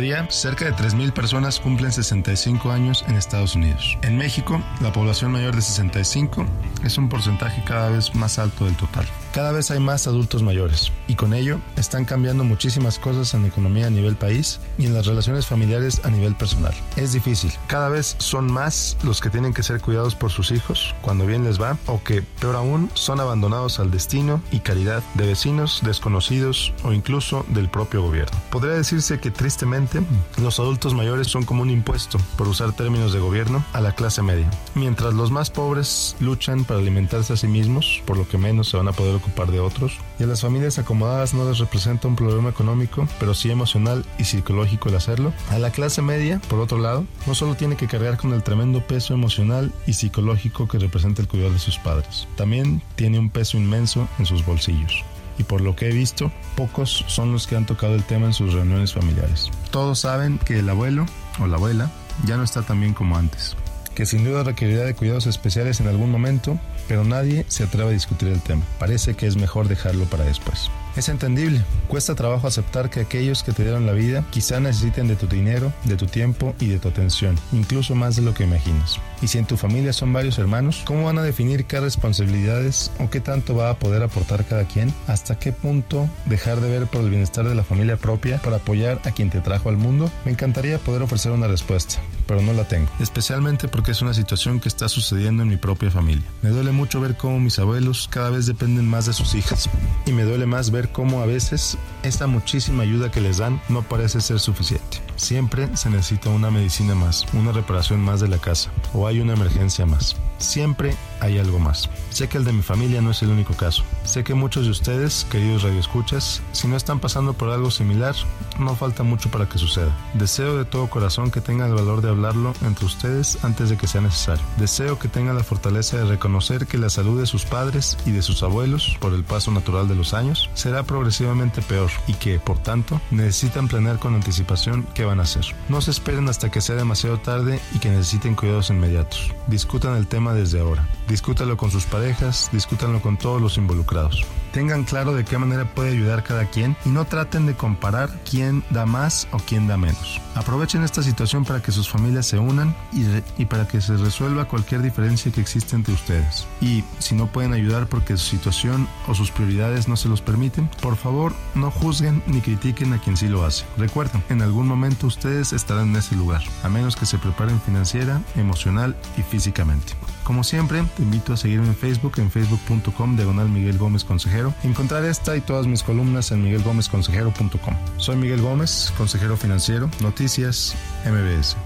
día, cerca de 3.000 personas cumplen 65 años en Estados Unidos. En México, la población mayor de 65 es un porcentaje cada vez más alto del total. Cada vez hay más adultos mayores y con ello están cambiando muchísimas cosas en la economía a nivel país y en las relaciones familiares a nivel personal. Es difícil. Cada vez son más los que tienen que ser cuidados por sus hijos cuando bien les va o que, peor aún, son abandonados al destino y caridad de vecinos, desconocidos o incluso del propio gobierno. Podría decirse que tristemente los adultos mayores son como un impuesto, por usar términos de gobierno, a la clase media, mientras los más pobres luchan para alimentarse a sí mismos, por lo que menos se van a poder ocupar de otros, y a las familias acomodadas no les representa un problema económico, pero sí emocional y psicológico el hacerlo. A la clase media, por otro lado, no solo tiene que cargar con el tremendo peso emocional y psicológico que representa el cuidado de sus padres, también tiene un peso inmenso en sus bolsillos y por lo que he visto, pocos son los que han tocado el tema en sus reuniones familiares. Todos saben que el abuelo o la abuela ya no está tan bien como antes, que sin duda requerirá de cuidados especiales en algún momento, pero nadie se atreve a discutir el tema. Parece que es mejor dejarlo para después. Es entendible, cuesta trabajo aceptar que aquellos que te dieron la vida quizá necesiten de tu dinero, de tu tiempo y de tu atención, incluso más de lo que imaginas. Y si en tu familia son varios hermanos, ¿cómo van a definir qué responsabilidades o qué tanto va a poder aportar cada quien? ¿Hasta qué punto dejar de ver por el bienestar de la familia propia para apoyar a quien te trajo al mundo? Me encantaría poder ofrecer una respuesta, pero no la tengo, especialmente porque es una situación que está sucediendo en mi propia familia. Me duele mucho ver cómo mis abuelos cada vez dependen más de sus hijas y me duele más ver cómo a veces esta muchísima ayuda que les dan no parece ser suficiente. Siempre se necesita una medicina más, una reparación más de la casa o hay una emergencia más. Siempre hay algo más. Sé que el de mi familia no es el único caso. Sé que muchos de ustedes, queridos radioescuchas, si no están pasando por algo similar, no falta mucho para que suceda. Deseo de todo corazón que tengan el valor de hablarlo entre ustedes antes de que sea necesario. Deseo que tengan la fortaleza de reconocer que la salud de sus padres y de sus abuelos, por el paso natural de los años, será progresivamente peor y que, por tanto, necesitan planear con anticipación qué van a hacer. No se esperen hasta que sea demasiado tarde y que necesiten cuidados inmediatos. Discutan el tema desde ahora. Discútalo con sus parejas, discútanlo con todos los involucrados. Tengan claro de qué manera puede ayudar cada quien y no traten de comparar quién da más o quién da menos. Aprovechen esta situación para que sus familias se unan y, y, para que se resuelva cualquier diferencia que existe entre ustedes. Y si no pueden ayudar porque su situación o sus prioridades no se los permiten, por favor no juzguen ni critiquen a quien sí lo hace. Recuerden, en algún momento ustedes estarán en ese lugar, a menos que se preparen financiera, emocional y físicamente. Como siempre, te invito a seguirme en Facebook en facebook.com diagonal Miguel Gómez Consejero. Encontrar esta y todas mis columnas en miguelgomezconsejero.com. Soy Miguel Gómez, consejero financiero, Noticias MBS.